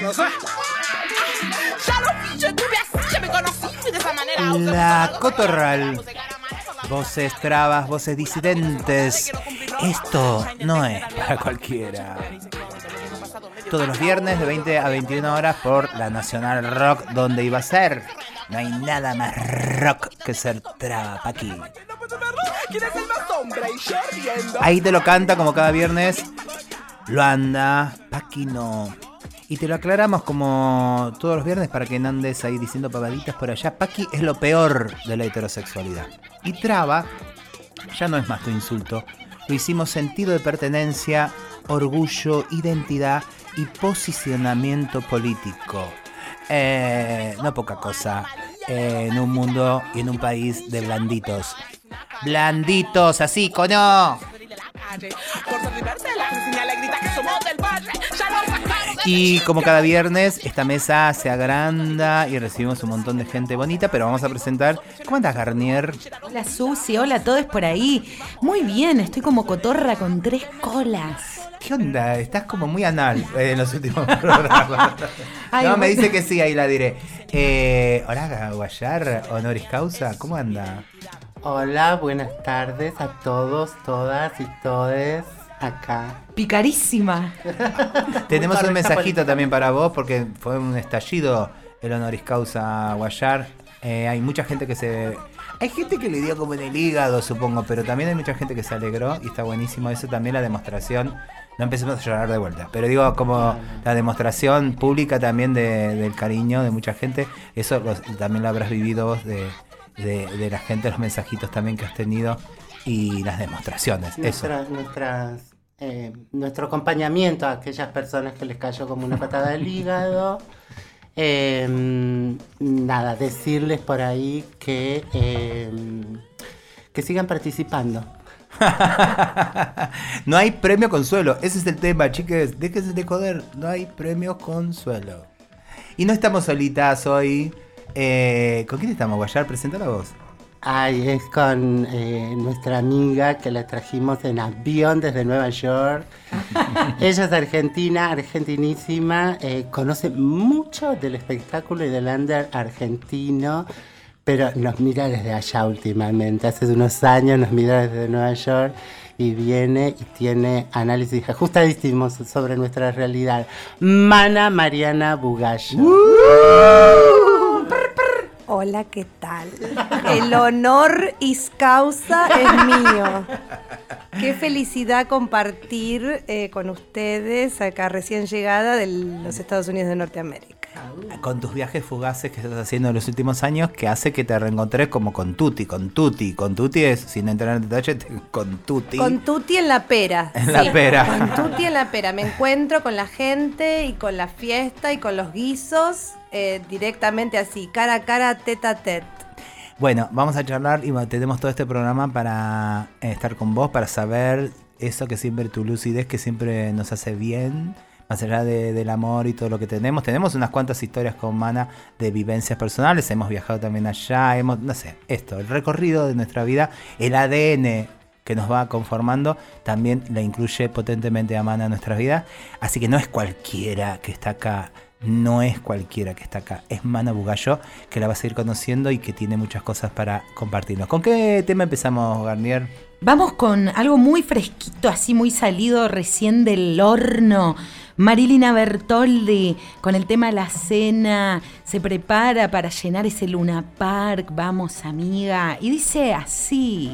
La Cotorral. Voces trabas, voces disidentes. Esto no es para cualquiera. Todos los viernes de 20 a 21 horas por la Nacional Rock, donde iba a ser. No hay nada más rock que ser traba, Paqui. Ahí te lo canta como cada viernes. Lo anda, Paqui no. Y te lo aclaramos como todos los viernes para que no andes ahí diciendo pavaditas por allá. Paqui es lo peor de la heterosexualidad. Y traba ya no es más tu insulto. Lo hicimos sentido de pertenencia, orgullo, identidad y posicionamiento político. Eh, no poca cosa eh, en un mundo y en un país de blanditos. Blanditos, así, coño. Y como cada viernes, esta mesa se agranda y recibimos un montón de gente bonita, pero vamos a presentar. ¿Cómo andas, Garnier? Hola, Susi, hola, todos por ahí. Muy bien, estoy como cotorra con tres colas. ¿Qué onda? Estás como muy anal en los últimos programas. no, me dice que sí, ahí la diré. Eh, hola, Guayar, honoris causa, ¿cómo anda? Hola, buenas tardes a todos, todas y todes acá. Picarísima. Tenemos un mensajito también para vos porque fue un estallido el honoris causa Guayar. Eh, hay mucha gente que se... Hay gente que le dio como en el hígado, supongo, pero también hay mucha gente que se alegró y está buenísimo eso también la demostración. No empecemos a llorar de vuelta, pero digo como la demostración pública también del cariño de mucha gente, eso también lo habrás vivido vos de, de, la gente, los mensajitos también que has tenido y las demostraciones. Nuestras eh, nuestro acompañamiento a aquellas personas que les cayó como una patada del hígado. Em, nada, decirles por ahí que, em, que sigan participando. no hay premio consuelo, ese es el tema, chicas. Déjense de joder, no hay premio consuelo. Y no estamos solitas hoy. Eh, ¿Con quién estamos, Guayar? Presenta voz. Ay, es con eh, nuestra amiga que la trajimos en avión desde Nueva York. Ella es argentina, argentinísima, eh, conoce mucho del espectáculo y del under argentino, pero nos mira desde allá últimamente. Hace unos años nos mira desde Nueva York y viene y tiene análisis ajustadísimos sobre nuestra realidad. Mana Mariana Bugallo. Hola, ¿qué tal? El honor y causa es mío. Qué felicidad compartir eh, con ustedes acá recién llegada de los Estados Unidos de Norteamérica. Con tus viajes fugaces que estás haciendo en los últimos años, que hace que te reencontres como con Tuti, con Tuti. Con Tuti es, sin entrar en detalle, con Tuti. Con Tuti en la pera. En la pera. Con Tuti en la pera. Me encuentro con la gente y con la fiesta y con los guisos eh, directamente así, cara a cara, teta a tet. Bueno, vamos a charlar y tenemos todo este programa para eh, estar con vos, para saber eso que siempre tu lucidez, que siempre nos hace bien más allá del amor y todo lo que tenemos. Tenemos unas cuantas historias con Mana de vivencias personales, hemos viajado también allá, hemos, no sé, esto, el recorrido de nuestra vida, el ADN que nos va conformando, también la incluye potentemente a Mana en nuestra vida. Así que no es cualquiera que está acá, no es cualquiera que está acá, es Mana Bugallo, que la vas a ir conociendo y que tiene muchas cosas para compartirnos. ¿Con qué tema empezamos, Garnier? Vamos con algo muy fresquito, así muy salido recién del horno. Marilina Bertoldi con el tema La Cena se prepara para llenar ese Luna Park, vamos amiga, y dice así.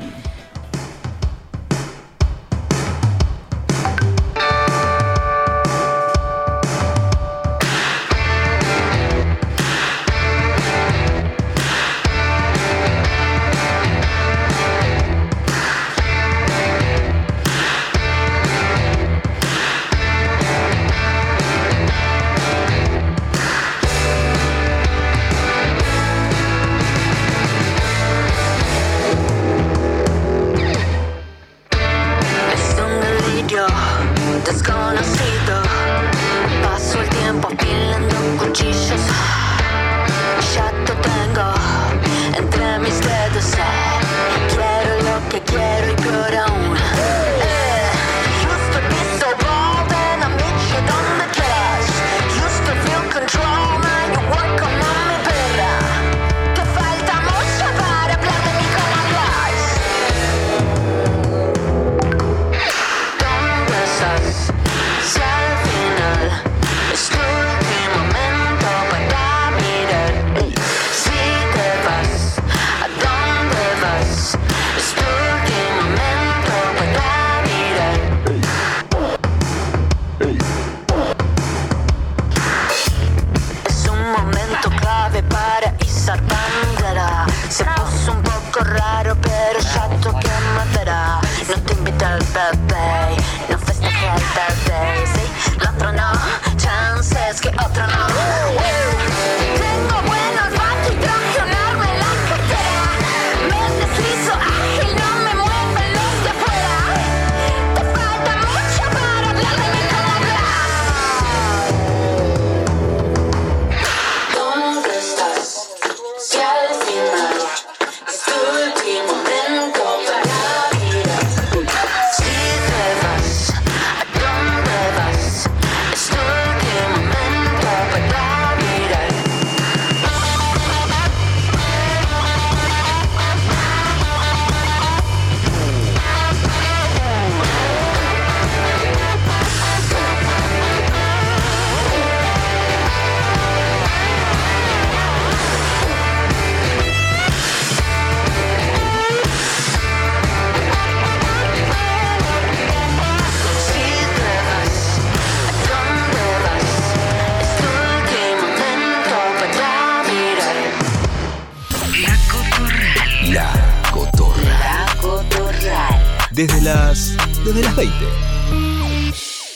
Peace.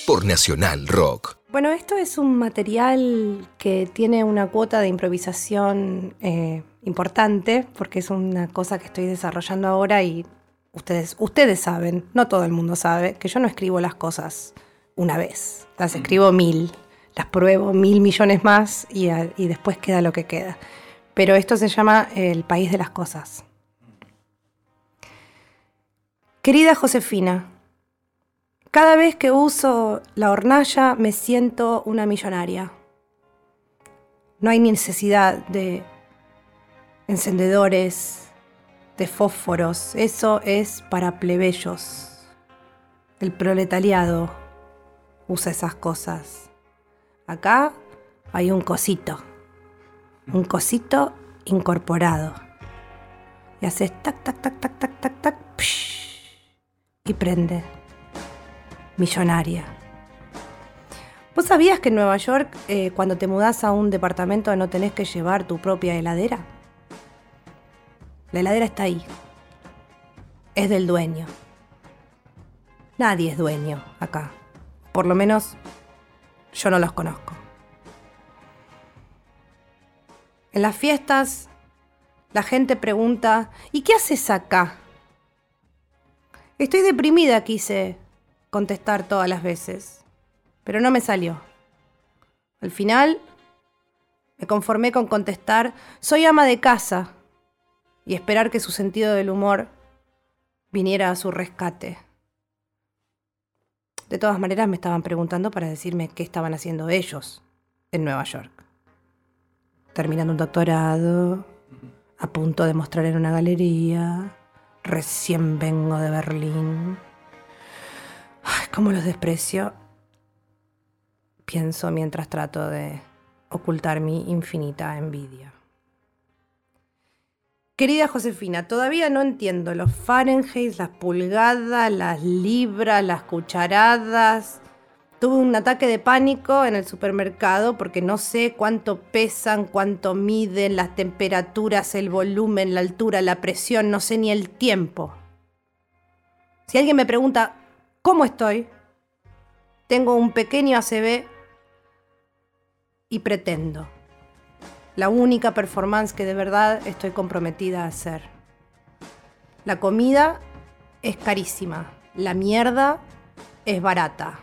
por Nacional Rock. Bueno, esto es un material que tiene una cuota de improvisación eh, importante, porque es una cosa que estoy desarrollando ahora y ustedes, ustedes saben, no todo el mundo sabe, que yo no escribo las cosas una vez, las mm. escribo mil, las pruebo mil millones más y después queda lo que queda. Pero esto se llama El País de las Cosas. Querida Josefina, cada vez que uso la hornalla me siento una millonaria. No hay necesidad de encendedores, de fósforos. Eso es para plebeyos. El proletariado usa esas cosas. Acá hay un cosito. Un cosito incorporado. Y haces tac, tac, tac, tac, tac, tac, tac. psh, y prende millonaria. ¿Vos sabías que en Nueva York, eh, cuando te mudás a un departamento, no tenés que llevar tu propia heladera? La heladera está ahí. Es del dueño. Nadie es dueño acá. Por lo menos yo no los conozco. En las fiestas, la gente pregunta, ¿y qué haces acá? Estoy deprimida, quise contestar todas las veces, pero no me salió. Al final, me conformé con contestar, soy ama de casa, y esperar que su sentido del humor viniera a su rescate. De todas maneras, me estaban preguntando para decirme qué estaban haciendo ellos en Nueva York. Terminando un doctorado, a punto de mostrar en una galería, recién vengo de Berlín. Ay, cómo los desprecio. Pienso mientras trato de ocultar mi infinita envidia. Querida Josefina, todavía no entiendo los Fahrenheit, las pulgadas, las libras, las cucharadas. Tuve un ataque de pánico en el supermercado porque no sé cuánto pesan, cuánto miden, las temperaturas, el volumen, la altura, la presión, no sé ni el tiempo. Si alguien me pregunta cómo estoy, tengo un pequeño ACV y pretendo. La única performance que de verdad estoy comprometida a hacer. La comida es carísima. La mierda es barata.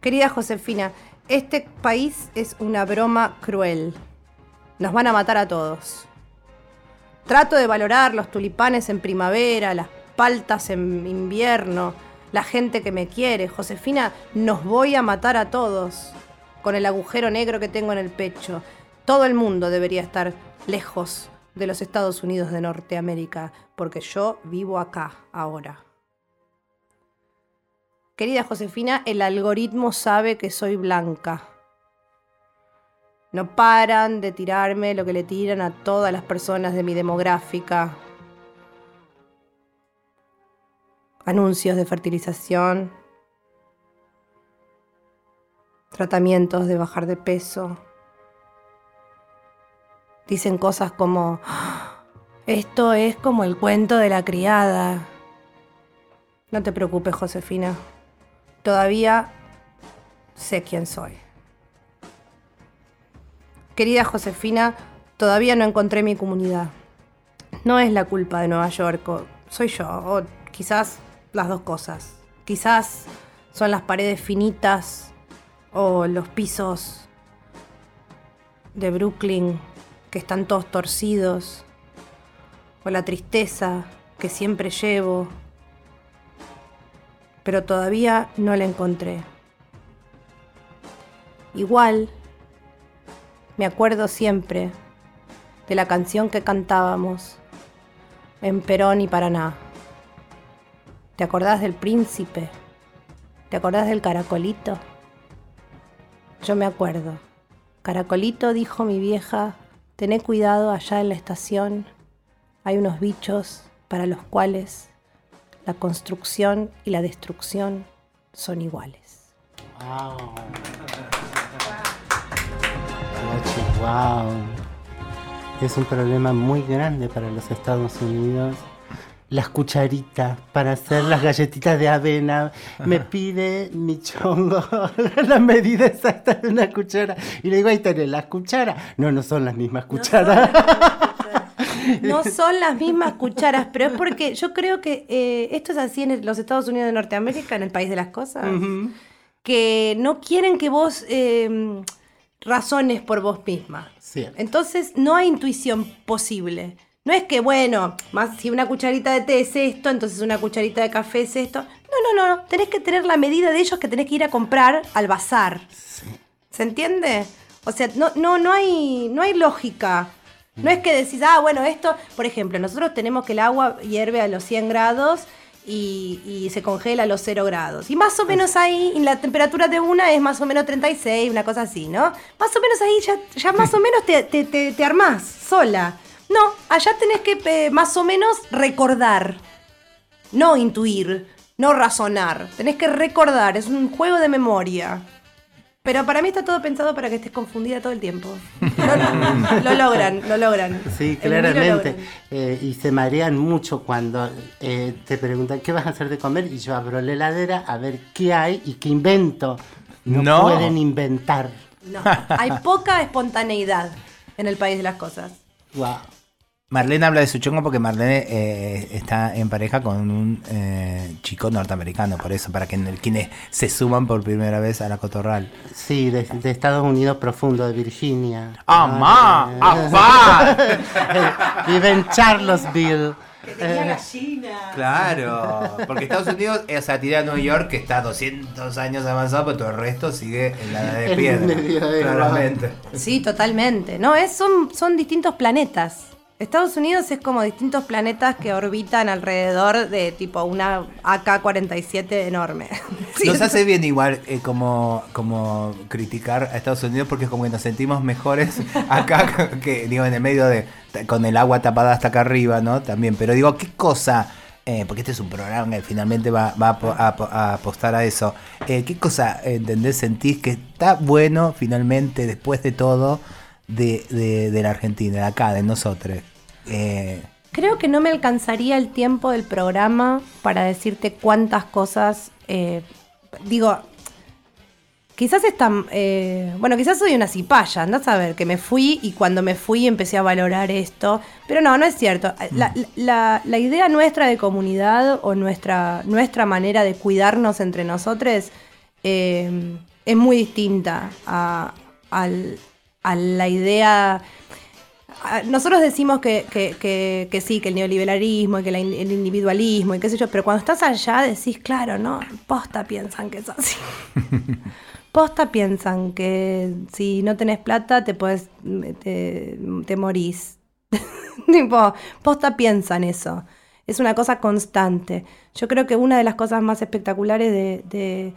Querida Josefina, este país es una broma cruel. Nos van a matar a todos. Trato de valorar los tulipanes en primavera, las paltas en invierno, la gente que me quiere. Josefina, nos voy a matar a todos con el agujero negro que tengo en el pecho. Todo el mundo debería estar lejos de los Estados Unidos de Norteamérica, porque yo vivo acá ahora. Querida Josefina, el algoritmo sabe que soy blanca. No paran de tirarme lo que le tiran a todas las personas de mi demográfica. Anuncios de fertilización, tratamientos de bajar de peso. Dicen cosas como, "Ah, esto es como el cuento de la criada. No te preocupes, Josefina. Todavía sé quién soy. Querida Josefina, todavía no encontré mi comunidad. No es la culpa de Nueva York, soy yo, o quizás las dos cosas. Quizás son las paredes finitas o los pisos de Brooklyn que están todos torcidos, o la tristeza que siempre llevo, pero todavía no la encontré. Igual, me acuerdo siempre de la canción que cantábamos en Perón y Paraná. ¿Te acordás del príncipe? ¿Te acordás del caracolito? Yo me acuerdo. Caracolito, dijo mi vieja, tené cuidado allá en la estación. Hay unos bichos para los cuales la construcción y la destrucción son iguales. Wow. Wow. Es un problema muy grande para los Estados Unidos las cucharitas para hacer las galletitas de avena. Me pide mi chongo la medida exacta de una cuchara. Y le digo, ahí tenés las cucharas. No, no son las mismas cucharas. No son las mismas cucharas, pero es porque yo creo que eh, esto es así en los Estados Unidos de Norteamérica, en el país de las cosas, que no quieren que vos eh, razones por vos misma. Cierto. Entonces no hay intuición posible. No es que, bueno, más si una cucharita de té es esto, entonces una cucharita de café es esto. No, no, no. Tenés que tener la medida de ellos que tenés que ir a comprar al bazar. ¿Se entiende? O sea, no, no, no, hay, no hay lógica. No es que decís, ah, bueno, esto, por ejemplo, nosotros tenemos que el agua hierve a los 100 grados y, y se congela a los 0 grados. Y más o menos ahí, y la temperatura de una es más o menos 36, una cosa así, ¿no? Más o menos ahí ya, ya más o menos te, te, te, te armás sola. No, allá tenés que eh, más o menos recordar, no intuir, no razonar. Tenés que recordar, es un juego de memoria. Pero para mí está todo pensado para que estés confundida todo el tiempo. Lo, lo logran, lo logran. Sí, claramente. logran. Eh, y se marean mucho cuando eh, te preguntan qué vas a hacer de comer y yo abro la heladera a ver qué hay y qué invento. No, No. pueden inventar. No, hay poca espontaneidad en el país de las cosas. Wow. Marlene habla de su chongo porque Marlene eh, está en pareja con un eh, chico norteamericano, por eso, para que quienes se suman por primera vez a la cotorral. Sí, de, de Estados Unidos profundo, de Virginia. ¡Amá! Ah, ¡Apá! Vive en Charlottesville. Claro, porque Estados Unidos, o sea, tira a Nueva York, que está 200 años avanzado, pero todo el resto sigue en la edad de En piedra. de- claramente. Sí, totalmente. No, es, son, son distintos planetas. Estados Unidos es como distintos planetas que orbitan alrededor de tipo una AK-47 enorme. Sí, Nos hace bien igual eh, como, como criticar a Estados Unidos porque es como que nos sentimos mejores acá que digo en el medio de con el agua tapada hasta acá arriba, ¿no? También, pero digo, ¿qué cosa? eh, porque este es un programa que finalmente va, va a, a a apostar a eso. Eh, ¿Qué cosa, entendés, sentís que está bueno finalmente, después de todo, de, de, de la Argentina, de acá, de nosotros? Eh, Creo que no me alcanzaría el tiempo del programa para decirte cuántas cosas. eh, digo, quizás están. eh, bueno, quizás soy una cipaya, andás a ver, que me fui y cuando me fui empecé a valorar esto. Pero no, no es cierto. La, la- la idea nuestra de comunidad o nuestra, nuestra manera de cuidarnos entre nosotros eh, es muy distinta a, al- a la idea. Nosotros decimos que, que- que- que sí, que el neoliberalismo y que la el individualismo y qué sé yo, pero cuando estás allá decís, claro, ¿no? Posta piensan que es así. Posta piensan que si no tenés plata te puedes, te, te morís. tipo, posta piensan eso. Es una cosa constante. Yo creo que una de las cosas más espectaculares de,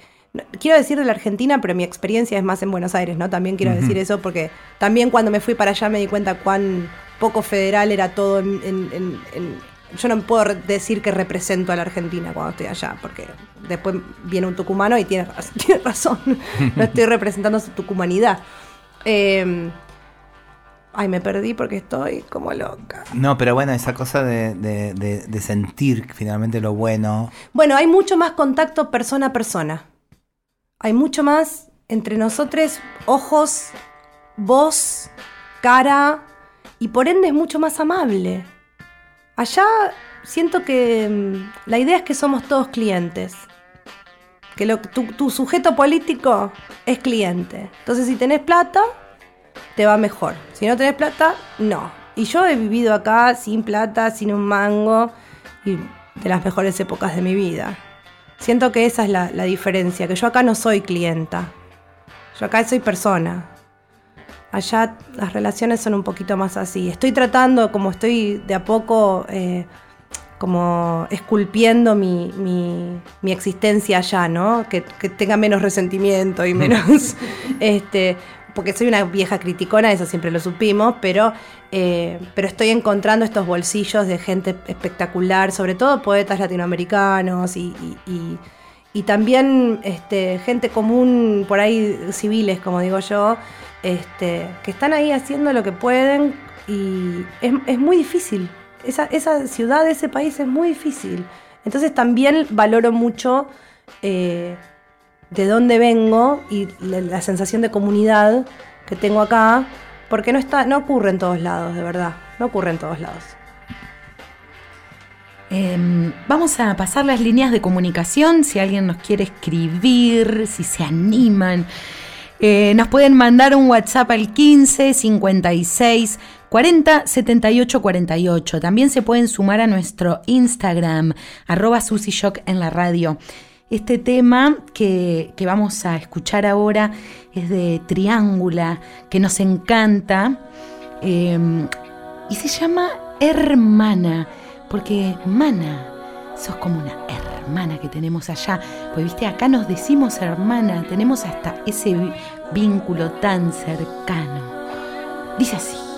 quiero decir de la Argentina, pero mi experiencia es más en Buenos Aires, ¿no? También quiero decir eso porque también cuando me fui para allá me di cuenta cuán poco federal era todo en- en- en- en- yo no puedo decir que represento a la Argentina cuando estoy allá, porque después viene un tucumano y tiene, raz- tiene razón. no estoy representando su tucumanidad. Eh, ay, me perdí porque estoy como loca. no, pero bueno, esa cosa de, de- de- de sentir finalmente lo bueno. Bueno, hay mucho más contacto persona a persona. Hay mucho más entre nosotros, ojos, voz, cara, y por ende es mucho más amable. Allá siento que mm, la idea es que somos todos clientes. Que lo- tu, tu sujeto político es cliente. Entonces, si tenés plata, te va mejor. Si no tenés plata, no. Y yo he vivido acá sin plata, sin un mango, y de las mejores épocas de mi vida. Siento que esa es la, la diferencia, que yo acá no soy clienta. Yo acá soy persona. Allá las relaciones son un poquito más así. Estoy tratando, como estoy de a poco, eh, como esculpiendo mi, mi- mi existencia allá, ¿no? Que, que tenga menos resentimiento y menos, este, porque soy una vieja criticona, eso siempre lo supimos, pero, eh, pero estoy encontrando estos bolsillos de gente espectacular, sobre todo poetas latinoamericanos y, y- también este, gente común, por ahí civiles, como digo yo, este, que están ahí haciendo lo que pueden y es, es muy difícil. esa, esa ciudad, ese país es muy difícil. Entonces también valoro mucho eh, de dónde vengo y la, sensación de comunidad que tengo acá, porque no, está, no ocurre en todos lados, de verdad, no ocurre en todos lados. Em, vamos a pasar las líneas de comunicación, si alguien nos quiere escribir, si se animan. Eh, nos pueden mandar un WhatsApp al 15 56 40 78 48. También se pueden sumar a nuestro Instagram, arroba en la radio. Este tema que, que vamos a escuchar ahora es de Triángula, que nos encanta, em, y se llama Hermana porque mana, sos como una hermana que tenemos allá. Pues viste, acá nos decimos hermana, tenemos hasta ese vínculo tan cercano. Dice así.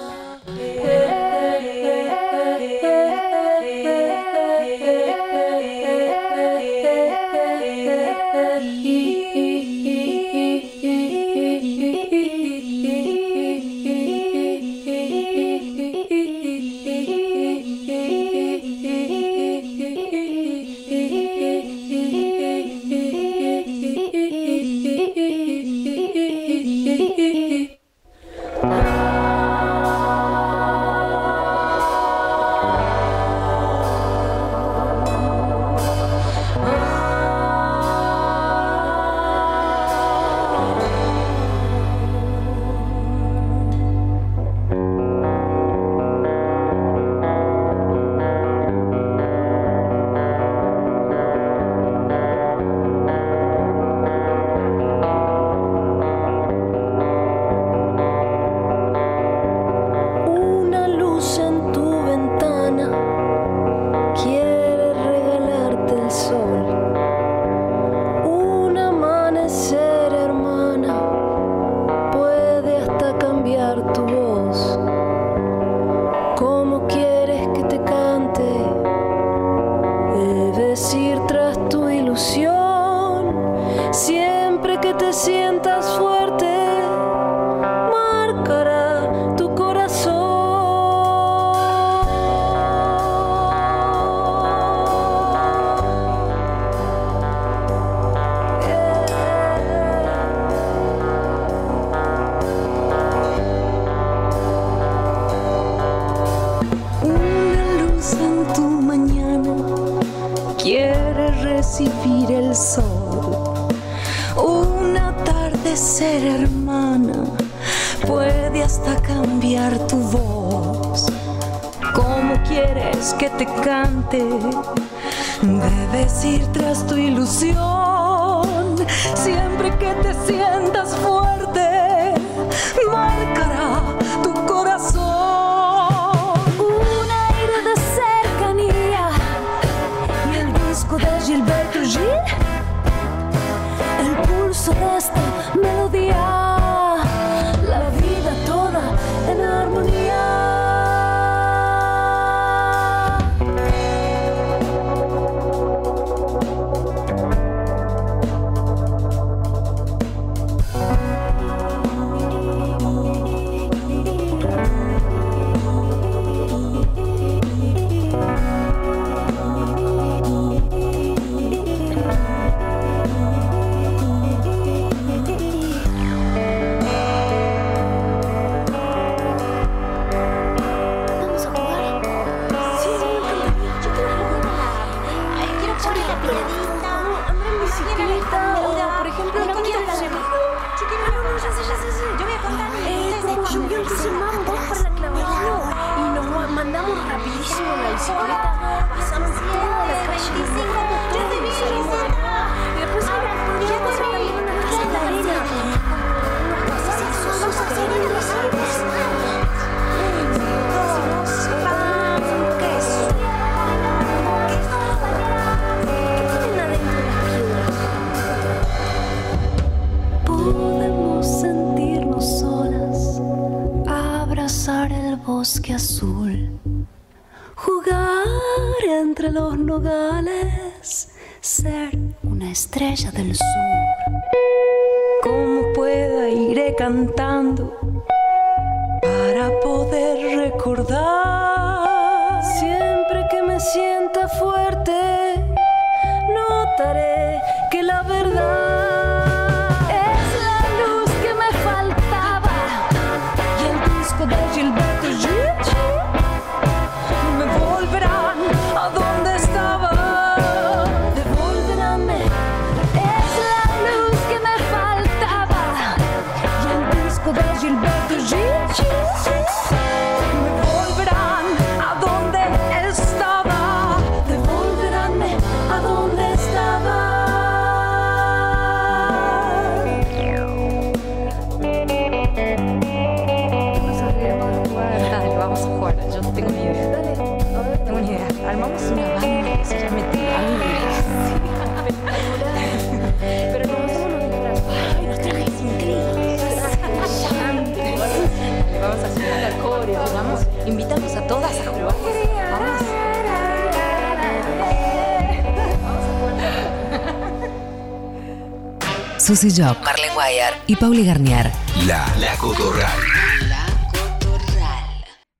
Susy Job, Marlene Guayar y Pauli Garnier. La, la Cotorral.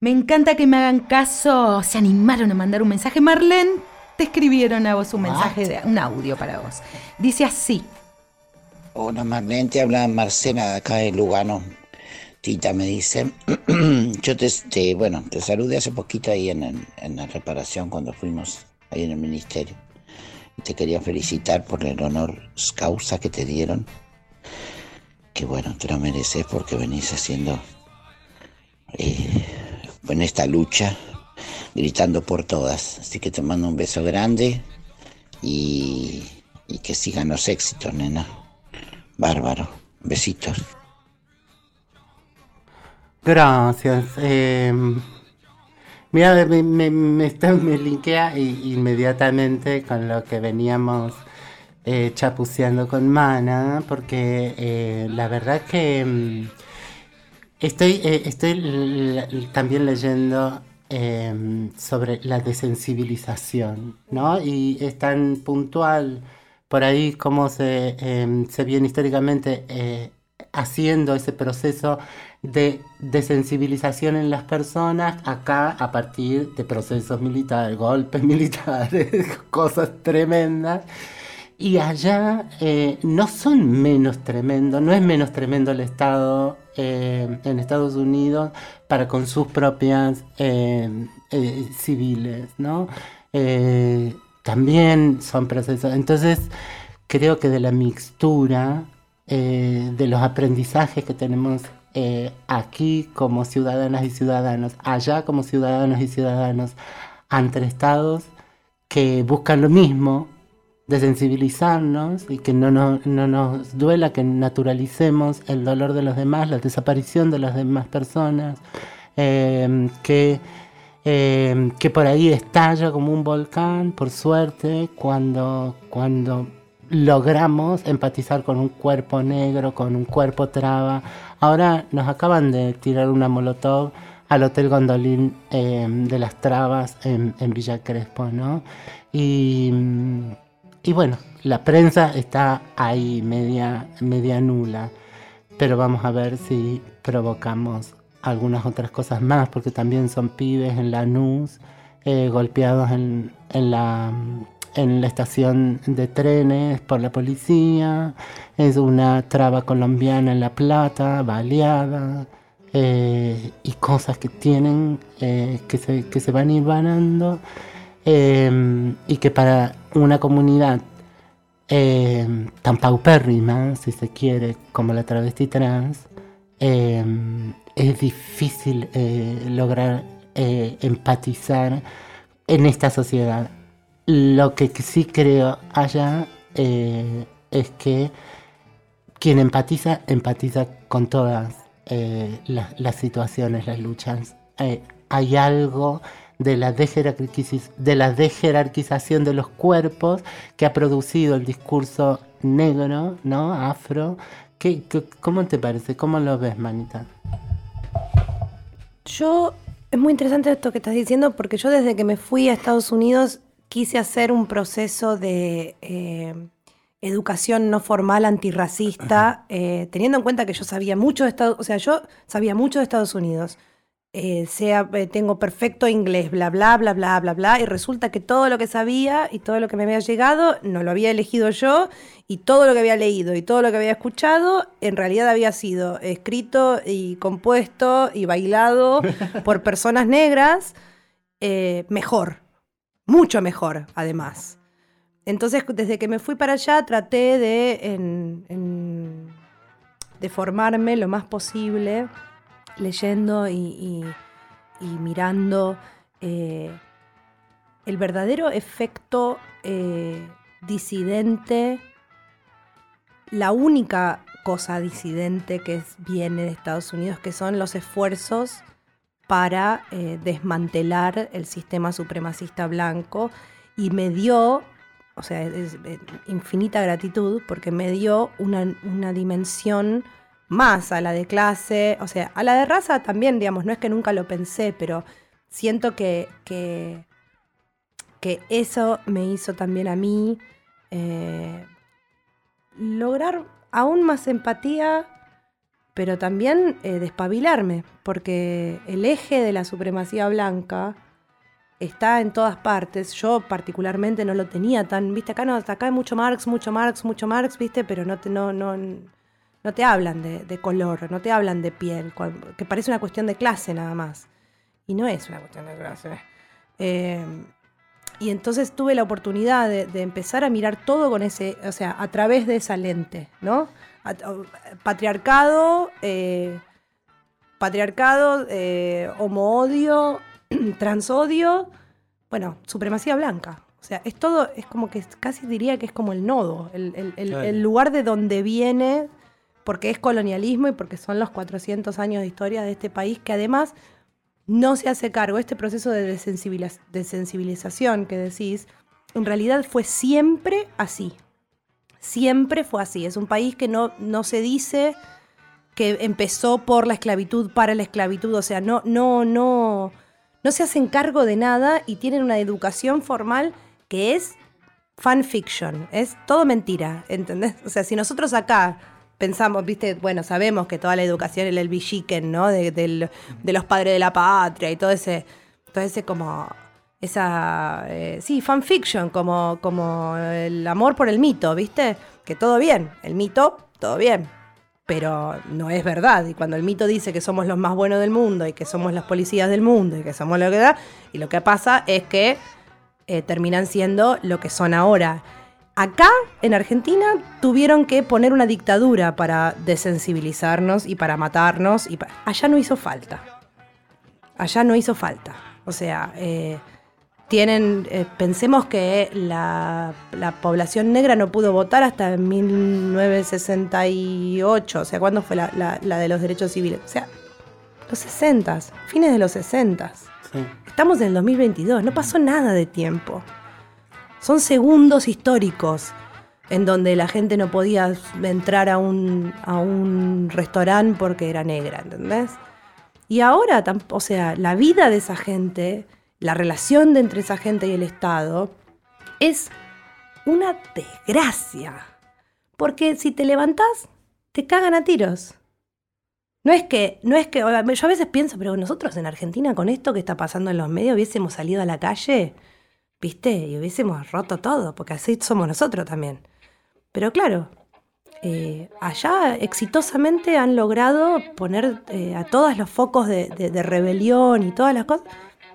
Me encanta que me hagan caso. Se animaron a mandar un mensaje. Marlene, te escribieron a vos un mensaje, de, un audio para vos. Dice así. Hola Marlene, te habla Marcela de acá de Lugano. Tita me dice, yo te, te- bueno, te saludé hace poquito ahí en la reparación cuando fuimos ahí en el ministerio. Te quería felicitar por el honor causa que te dieron. Que bueno, te lo mereces porque venís haciendo eh, en esta lucha, gritando por todas. Así que te mando un beso grande y, y que sigan los éxitos, nena. Bárbaro. Besitos. Gracias. eh, mira, me, me, me, está- me linkea i- inmediatamente con lo que veníamos eh, chapuceando con Mana, porque eh, la verdad que mm, estoy, eh, estoy también leyendo eh, sobre la desensibilización, ¿no? Y es tan puntual por ahí cómo se, eh, se viene históricamente eh, haciendo ese proceso de desensibilización en las personas, acá a partir de procesos militares, golpes militares, cosas tremendas. Y allá eh, no son menos tremendos, no es menos tremendo el Estado eh, en Estados Unidos para con sus propias eh, eh, civiles, ¿no? También son procesos. Entonces, creo que de la mixtura, de los aprendizajes que tenemos eh, aquí como ciudadanas y ciudadanos, allá como ciudadanos y ciudadanos, entre estados que buscan lo mismo, de sensibilizarnos y que no, nos- no nos duela que naturalicemos el dolor de los demás, la desaparición de las demás personas, eh, que, eh, que por ahí estalla como un volcán, por suerte, cuando, cuando logramos empatizar con un cuerpo negro, con un cuerpo traba. Ahora nos acaban de tirar una molotov al Hotel Gondolín eh, de las Trabas en, Villa Crespo, ¿no? Y, y bueno, la prensa está ahí media, media nula, pero vamos a ver si provocamos algunas otras cosas más, porque también son pibes en la NUS, eh, golpeados en, en la, en la estación de trenes por la policía, es una traba colombiana en La Plata, baleada, eh, y cosas que tienen, eh, que, se, que se van hilvanando, eh, y que para una comunidad tan paupérrima, si se quiere, como la travesti trans, es difícil lograr empatizar en esta sociedad. Lo que sí creo allá eh, es que quien empatiza, empatiza con todas eh, las, situaciones, las luchas. Eh, hay algo de la, de la dejerarquización de los cuerpos que ha producido el discurso negro, ¿no? Afro. ¿Qué, qué- cómo te parece? ¿Cómo lo ves, Manita? Yo, es muy interesante esto que estás diciendo porque yo desde que me fui a Estados Unidos quise hacer un proceso de eh, educación no formal antirracista, eh, teniendo en cuenta que yo sabía mucho de Estados o sea, yo sabía mucho de Estados Unidos. Eh, sea, eh, tengo perfecto inglés, bla, bla, bla, bla, bla, bla, y resulta que todo lo que sabía y todo lo que me había llegado no lo había elegido yo, y todo lo que había leído y todo lo que había escuchado en realidad había sido escrito y compuesto y bailado por personas negras, mejor, mucho mejor además. Entonces, desde que me fui para allá, traté de, en- de formarme lo más posible, leyendo y, mirando eh, el verdadero efecto eh, disidente, la única cosa disidente que viene de Estados Unidos, que son los esfuerzos para eh, desmantelar el sistema supremacista blanco y me dio, o sea, infinita gratitud porque me dio una, una dimensión más a la de clase, o sea, a la de raza también, digamos, no es que nunca lo pensé, pero siento que, que, que eso me hizo también a mí eh, lograr aún más empatía, pero también eh, despabilarme, porque el eje de la supremacía blanca está en todas partes. Yo particularmente no lo tenía tan, viste, acá no, acá hay mucho Marx, mucho Marx, mucho Marx, viste, pero no te, no, no, no te hablan de, de color, no te hablan de piel, que parece una cuestión de clase nada más. Y no es una cuestión de clase. Eh, y entonces tuve la oportunidad de, de empezar a mirar todo con ese, o sea, a través de esa lente, ¿no? Patriarcado, eh, patriarcado, eh, homo-odio, transodio, bueno, supremacía blanca. O sea, es todo, es como que casi diría que es como el nodo, el, el- el- Claro. el lugar de donde viene, porque es colonialismo y porque son los 400 años de historia de este país, que además no se hace cargo. Este proceso de desensibiliz- desensibilización que decís, en realidad fue siempre así. Siempre fue así. Es un país que no, no se dice que empezó por la esclavitud, para la esclavitud. O sea, no, no, no, no se hacen cargo de nada y tienen una educación formal que es fanfiction. Es todo mentira, ¿entendés? O sea, si nosotros acá pensamos, viste, bueno, sabemos que toda la educación es el bichiken, ¿no? De, del- de los padres de la patria y todo ese, todo ese como, esa, eh, sí, fanfiction, como, como el amor por el mito, ¿viste? Que todo bien, el mito, todo bien, pero no es verdad. Y cuando el mito dice que somos los más buenos del mundo y que somos las policías del mundo y que somos lo que da, y lo que pasa es que eh, terminan siendo lo que son ahora. Acá, en Argentina, tuvieron que poner una dictadura para desensibilizarnos y para matarnos. Y Allá no hizo falta. Allá no hizo falta. O sea, eh, tienen, eh, pensemos que la, la población negra no pudo votar hasta 1968. O sea, ¿cuándo fue la, la- la de los derechos civiles? O sea, los 60, fines de los 60. Sí. Estamos en el 2022, no pasó nada de tiempo. Son segundos históricos en donde la gente no podía entrar a un, a un restaurante porque era negra, ¿entendés? Y ahora, o sea, la vida de esa gente, la relación de entre esa gente y el Estado, es una desgracia. Porque si te levantás, te cagan a tiros. No es que, no es que, yo a veces pienso, pero nosotros en Argentina con esto que está pasando en los medios hubiésemos salido a la calle, ¿viste? Y hubiésemos roto todo, porque así somos nosotros también. Pero claro, eh, allá exitosamente han logrado poner eh, a todos los focos de, de- de rebelión y todas las cosas,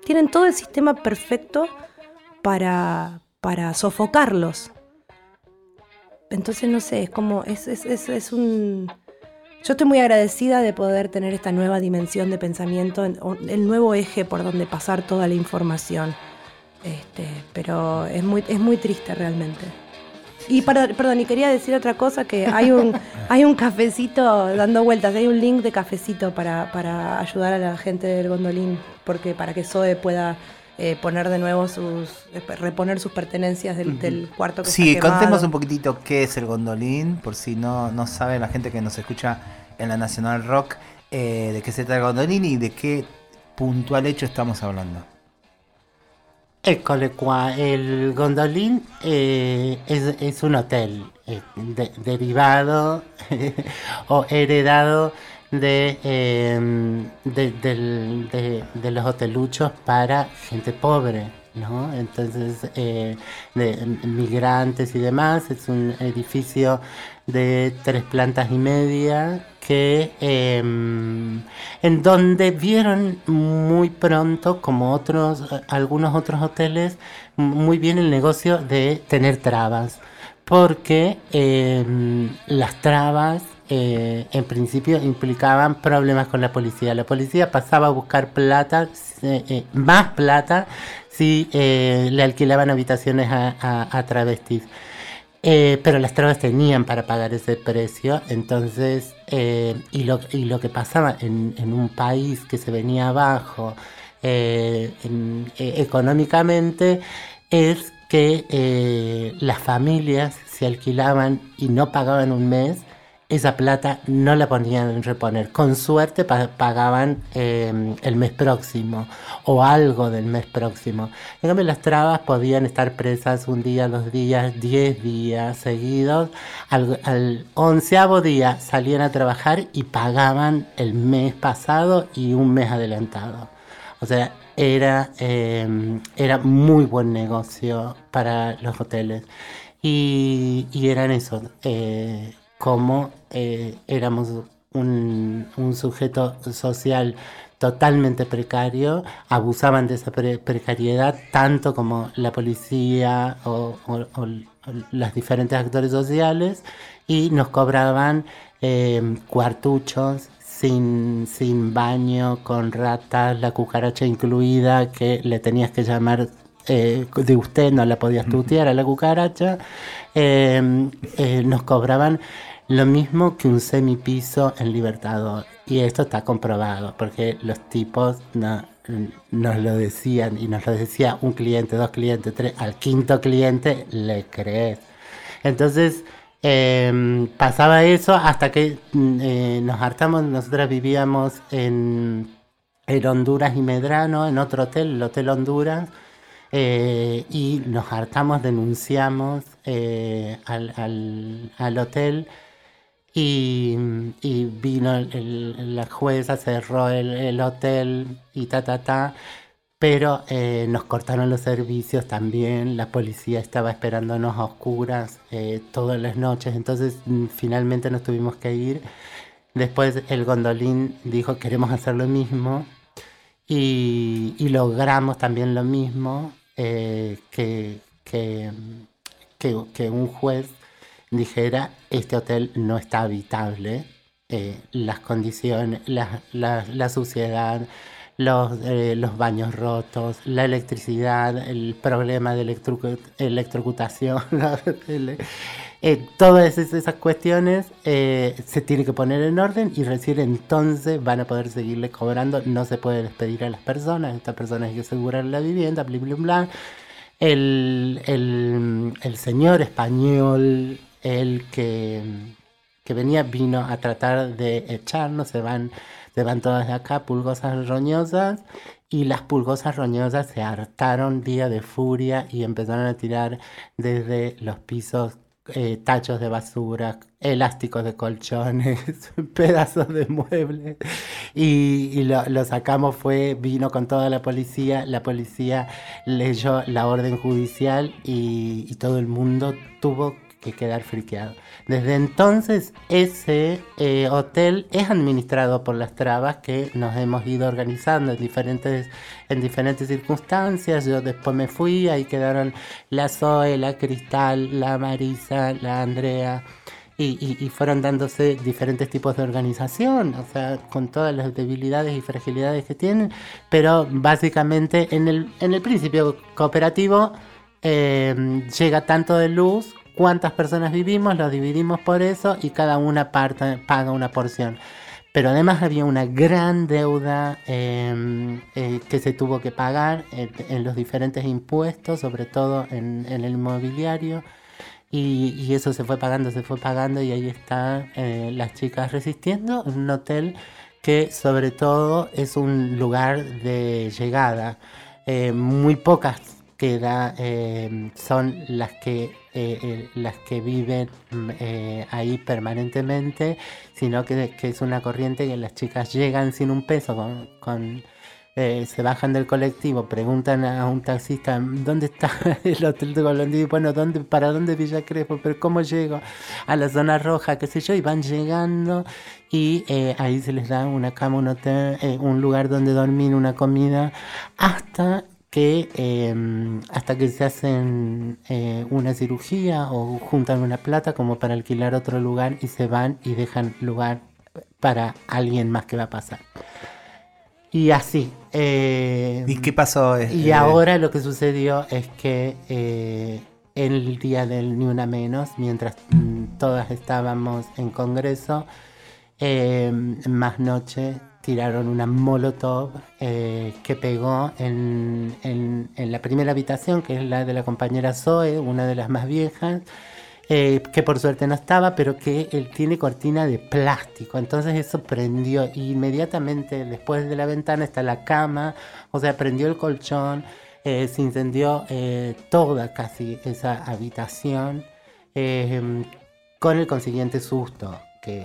tienen todo el sistema perfecto para, para sofocarlos. Entonces, no sé, es como, es, es, es, es un... Yo estoy muy agradecida de poder tener esta nueva dimensión de pensamiento, el nuevo eje por donde pasar toda la información. Este, pero es muy, es muy triste realmente. Y para- perdón, y quería decir otra cosa, que hay un, hay un cafecito dando vueltas, hay un link de cafecito para, para ayudar a la gente del gondolín, porque para que Zoe pueda eh, poner de nuevo sus, reponer sus pertenencias del, del cuarto que Sí, está contemos un poquitito qué es el gondolín, por si no, no sabe la gente que nos escucha en la Nacional Rock, eh, de qué se trata el gondolín y de qué puntual hecho estamos hablando. École qua, el gondolín eh, es, un hotel eh, de- derivado o heredado de, eh, de, los hoteluchos para gente pobre, ¿no? Entonces, eh, de migrantes y demás, es un edificio de tres plantas y media que eh, en donde vieron muy pronto como otros algunos otros hoteles muy bien el negocio de tener trabas. Porque eh, las trabas eh, en principio implicaban problemas con la policía. La policía pasaba a buscar plata eh, eh, más plata si eh, le alquilaban habitaciones a, a- a travestis eh, pero las trabas tenían para pagar ese precio, entonces, eh, y, lo, y lo que pasaba en, un país que se venía abajo eh, eh, económicamente es que las familias se alquilaban y no pagaban un mes esa plata no la ponían en reponer. Con suerte pa- pagaban eh, el mes próximo o algo del mes próximo. En las trabas podían estar presas un día, dos días, diez días seguidos. Al, al onceavo día salían a trabajar y pagaban el mes pasado y un mes adelantado. O sea, era, eh, era muy buen negocio para los hoteles. Y, eran eso, eh, como eh, éramos un, un sujeto social totalmente precario, abusaban de esa pre- precariedad tanto como la policía o, o- o- o los diferentes actores sociales y nos cobraban eh, cuartuchos sin, sin baño, con ratas, la cucaracha incluida, que le tenías que llamar eh, de usted, no la podías tutear a la cucaracha. Eh, eh, nos cobraban lo mismo que un semipiso en Libertador. Y esto está comprobado, porque los tipos no- nos lo decían, y nos lo decía un cliente, dos clientes, tres, al quinto cliente le crees. Entonces, eh, pasaba eso hasta que mm, eh, nos hartamos, nosotras vivíamos en, en Honduras y Medrano, en otro hotel, el Hotel Honduras, eh, y nos hartamos, denunciamos eh, al, al- hotel. Y, vino el- la jueza, cerró el, el hotel y ta, ta, ta. Pero eh, nos cortaron los servicios también, la policía estaba esperándonos a oscuras todas las noches, entonces mm, finalmente nos tuvimos que ir. Después el gondolín dijo queremos hacer lo mismo y logramos también lo mismo, eh, que, que, que, un juez dijera este hotel no está habitable, eh, las condiciones, la, la, suciedad, los, eh, los baños rotos, la electricidad, el problema de electru- electrocutación, el- eh, todas esas, cuestiones eh, se tiene que poner en orden y recién entonces van a poder seguirle cobrando. No se puede despedir a las personas, estas personas hay que asegurar la vivienda, bla, bla, bla. El, el, el señor español, el que, que venía, vino a tratar de echarnos, se van, se van todas de acá, pulgosas roñosas, y las pulgosas roñosas se hartaron día de furia y empezaron a tirar desde los pisos eh, tachos de basura, elásticos de colchones, pedazos de muebles. Y, y lo, lo sacamos, fue, vino con toda la policía, la policía leyó la orden judicial y, y todo el mundo tuvo que quedar friqueado. Desde entonces ese eh, hotel es administrado por las trabas que nos hemos ido organizando en diferentes, en diferentes circunstancias. Yo después me fui, ahí quedaron la Zoe, la Cristal, la Marisa, la Andrea. Y, fueron dándose diferentes tipos de organización, o sea, con todas las debilidades y fragilidades que tienen, pero básicamente en el, en el principio cooperativo eh, llega tanto de luz, cuántas personas vivimos, lo dividimos por eso y cada una parte, paga una porción. Pero además había una gran deuda eh, eh, que se tuvo que pagar en, en los diferentes impuestos, sobre todo en, en el inmobiliario. Y, y eso se fue pagando, se fue pagando y ahí están eh, las chicas resistiendo en un hotel que sobre todo es un lugar de llegada. Eh, muy pocas queda, eh, son las que, eh, eh, las que viven mm, eh, ahí permanentemente, sino que, es una corriente que las chicas llegan sin un peso, con, se bajan del colectivo, preguntan a un taxista dónde está el hotel de Colombia y bueno, ¿dónde, ¿para dónde Villa Crespo? ¿Pero cómo llego a la zona roja? qué sé yo, y van llegando y ahí se les da una cama, un hotel, un lugar donde dormir, una comida, hasta que eh, hasta que se hacen eh, una cirugía o juntan una plata como para alquilar otro lugar y se van y dejan lugar para alguien más que va a pasar. Y así. eh, ¿Y qué pasó? y Eh, ahora lo que sucedió es que eh, el día del Ni Una Menos, mientras mm, todas estábamos en Congreso, eh, más noche tiraron una molotov eh, que pegó en, en- en la primera habitación, que es la de la compañera Zoe, una de las más viejas, eh, que por suerte no estaba, pero que él tiene cortina de plástico. Entonces eso prendió y inmediatamente después de la ventana está la cama, o sea, prendió el colchón, eh, se incendió eh, toda casi esa habitación con el consiguiente susto. Que,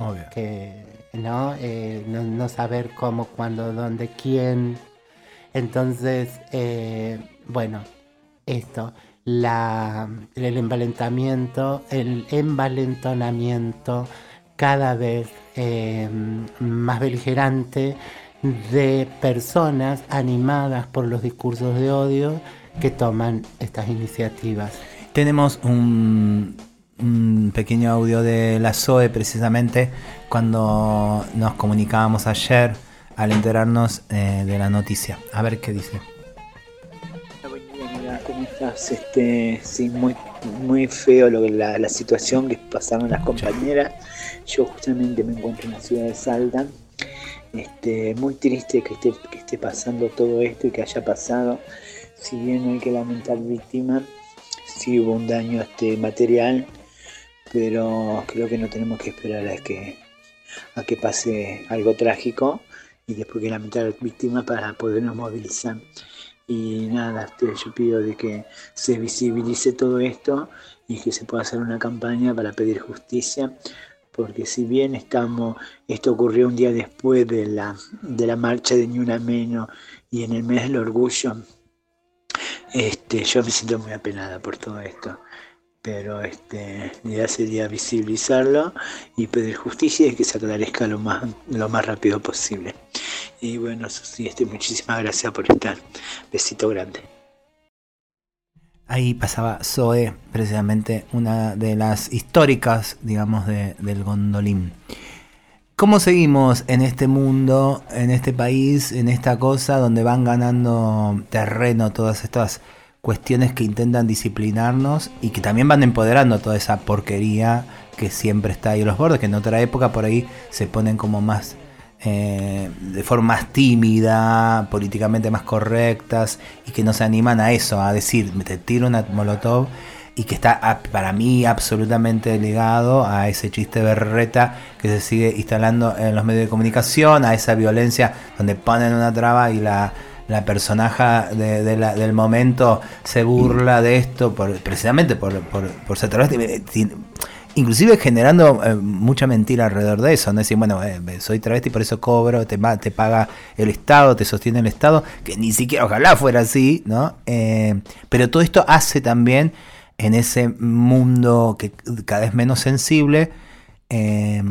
¿no? Eh, no, no saber cómo, cuándo, dónde, quién. Entonces, eh, bueno, esto, la, el envalentamiento, el envalentonamiento cada vez eh, más beligerante de personas animadas por los discursos de odio que toman estas iniciativas. Tenemos un, un pequeño audio de la SOE precisamente cuando nos comunicábamos ayer al enterarnos eh, de la noticia. A ver qué dice. ¿cómo estás? Este, sí, muy, muy feo lo que la, la situación que pasaron las compañeras. Yo justamente me encuentro en la ciudad de Salta. Este, muy triste que esté, que esté pasando todo esto y que haya pasado. Si bien no hay que lamentar víctimas, sí hubo un daño este, material, pero creo que no tenemos que esperar a que, a que pase algo trágico y después que lamentar víctimas para podernos movilizar. Y nada, este, yo pido de que se visibilice todo esto y que se pueda hacer una campaña para pedir justicia, porque si bien estamos, esto ocurrió un día después de la, de la marcha de Ni Una Menos y en el mes del orgullo, este, yo me siento muy apenada por todo esto. Pero este, la idea sería visibilizarlo y pedir justicia y que se aclarezca lo más, lo más rápido posible. Y bueno, sí, este, muchísimas gracias por estar. Besito grande. Ahí pasaba Zoe, precisamente una de las históricas, digamos, de- del gondolín. ¿Cómo seguimos en este mundo, en este país, en esta cosa donde van ganando terreno todas estas cuestiones que intentan disciplinarnos y que también van empoderando toda esa porquería que siempre está ahí a los bordes, que en otra época por ahí se ponen como más eh, de forma más tímida, políticamente más correctas y que no se animan a eso, a decir, te tiro una molotov y que está para mí absolutamente ligado a ese chiste berreta que se sigue instalando en los medios de comunicación, a esa violencia donde ponen una traba y la, la la- del momento se burla de esto precisamente por, por, por. Eh, Inclusive generando eh, mucha mentira alrededor de eso, no decir, bueno, eh, soy travesti, por eso cobro, te, te paga el Estado, te sostiene el Estado, que ni siquiera ojalá fuera así, ¿no? Pero todo esto hace también en ese mundo que cada vez menos sensible, eh,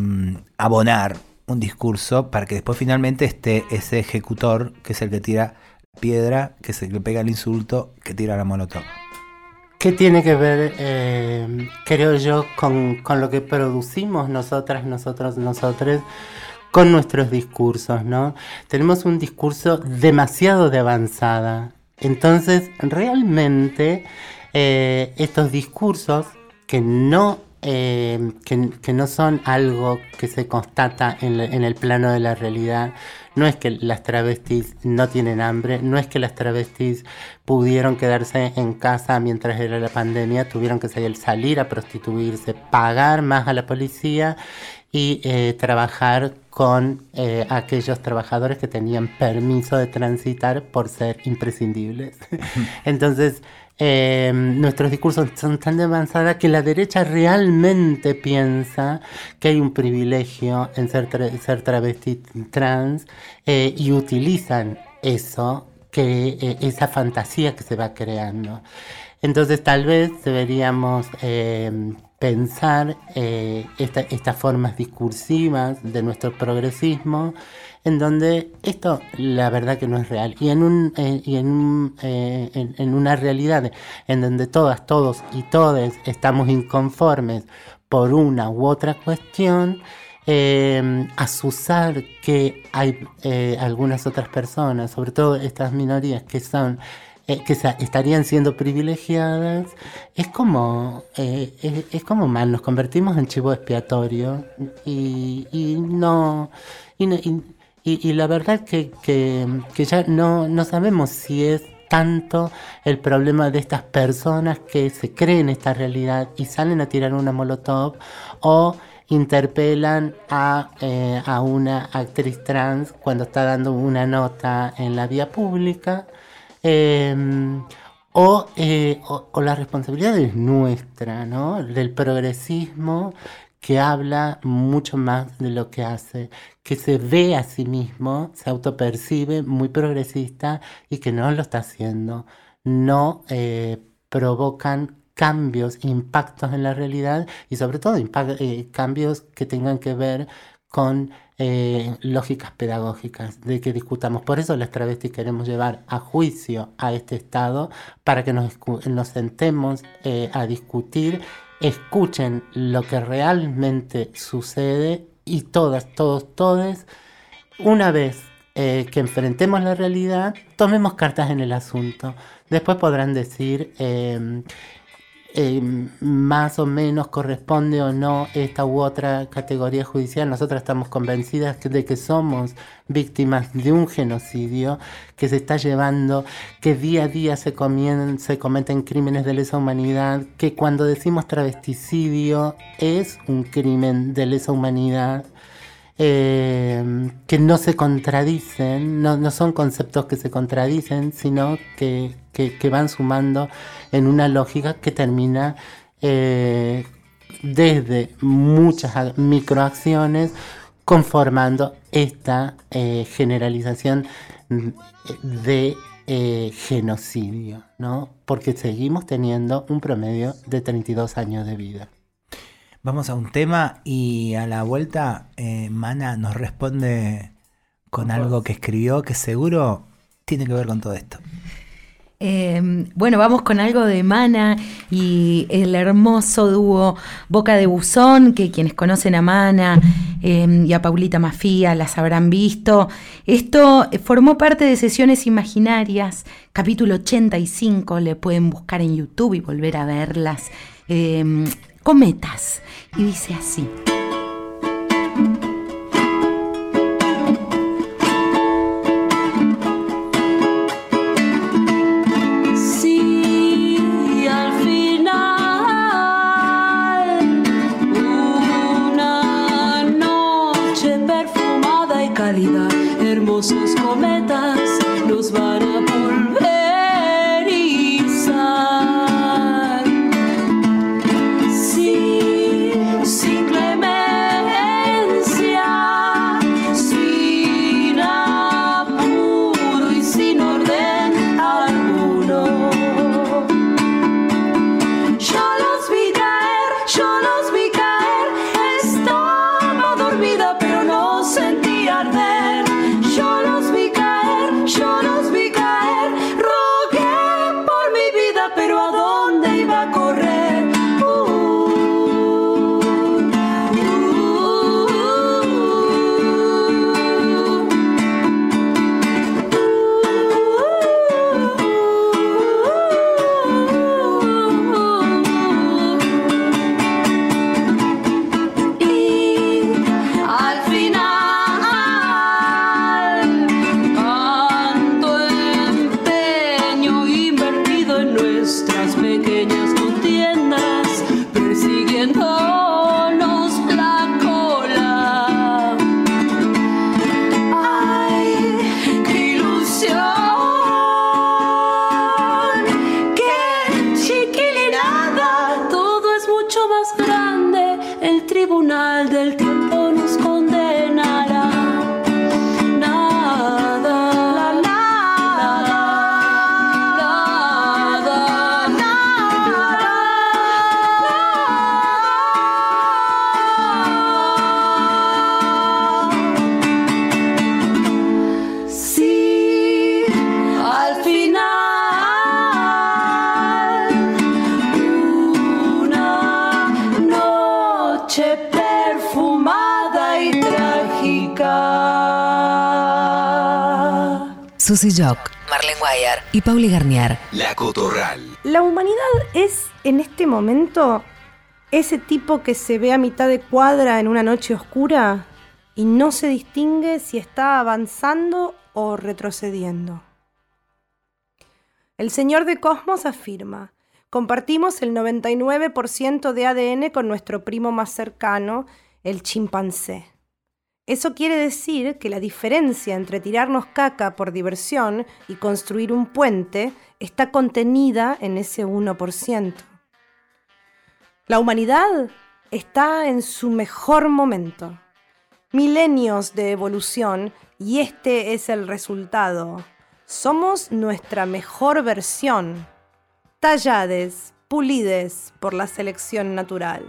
abonar un discurso para que después finalmente esté ese ejecutor, que es el que tira piedra, que es el que pega el insulto, que tira la molotov. ¿Qué tiene que ver, eh, creo yo, con, lo que producimos nosotras, nosotros, nosotres, con nuestros discursos, ¿no? Tenemos un discurso demasiado de avanzada. Entonces, realmente, eh, estos discursos que no, eh, que, no son algo que se constata en el plano de la realidad, no es que las travestis no tienen hambre, no es que las travestis pudieron quedarse en casa mientras era la pandemia, tuvieron que salir, a prostituirse, pagar más a la policía y eh, trabajar con eh, aquellos trabajadores que tenían permiso de transitar por ser imprescindibles. Entonces, eh, nuestros discursos son tan de avanzada que la derecha realmente piensa que hay un privilegio en ser, ser travesti trans eh, y utilizan eso, que, eh, esa fantasía que se va creando. Entonces tal vez deberíamos eh, pensar eh, esta- estas formas discursivas de nuestro progresismo en donde esto la verdad que no es real y en, un, eh, y eh, en, en una realidad en donde todas, todos y todes estamos inconformes por una u otra cuestión, eh, asusar que hay algunas otras personas, sobre todo estas minorías que son eh, que estarían siendo privilegiadas, es como eh, es, como mal, nos convertimos en chivo expiatorio y, y no y, la verdad que, que, que ya no, no sabemos si es tanto el problema de estas personas que se creen esta realidad y salen a tirar una molotov o interpelan a, eh, a una actriz trans cuando está dando una nota en la vía pública. Em, o, eh, o- o la responsabilidad es nuestra, ¿no? Del progresismo que habla mucho más de lo que hace, que se ve a sí mismo, se autopercibe muy progresista y que no lo está haciendo. No eh, provocan cambios, impactos en la realidad y sobre todo eh, cambios que tengan que ver con eh, lógicas pedagógicas, de que discutamos. Por eso las travestis queremos llevar a juicio a este Estado para que nos, nos sentemos eh, a discutir, escuchen lo que realmente sucede y todas, todos, todes, una vez eh, que enfrentemos la realidad, tomemos cartas en el asunto. Después podrán decir eh, más o menos corresponde o no esta u otra categoría judicial. Nosotras estamos convencidas de que somos víctimas de un genocidio que se está llevando, que día a día se, comien- se cometen crímenes de lesa humanidad, que cuando decimos travesticidio es un crimen de lesa humanidad eh, que no se contradicen, no, son conceptos que se contradicen, sino que, van sumando en una lógica que termina eh, desde muchas microacciones conformando esta eh, generalización de genocidio, ¿no? Porque seguimos teniendo un promedio de 32 años de vida. Vamos a un tema y a la vuelta eh, Mana nos responde con algo que escribió que seguro tiene que ver con todo esto. Eh, bueno, vamos con algo de Mana y el hermoso dúo Boca de Buzón, que quienes conocen a Mana eh, y a Paulita Mafía las habrán visto. Esto formó parte de Sesiones Imaginarias, capítulo 85, le pueden buscar en YouTube y volver a verlas. Eh, cometas, y dice así. Jock, Marlene Guayar y Pauli Garnier. La Cotorral. La humanidad es en este momento ese tipo que se ve a mitad de cuadra en una noche oscura y no se distingue si está avanzando o retrocediendo. El señor de Cosmos afirma, compartimos el 99% de ADN con nuestro primo más cercano, el chimpancé. Eso quiere decir que la diferencia entre tirarnos caca por diversión y construir un puente está contenida en ese 1%. La humanidad está en su mejor momento. Milenios de evolución y este es el resultado. Somos nuestra mejor versión. Tallades, pulides por la selección natural.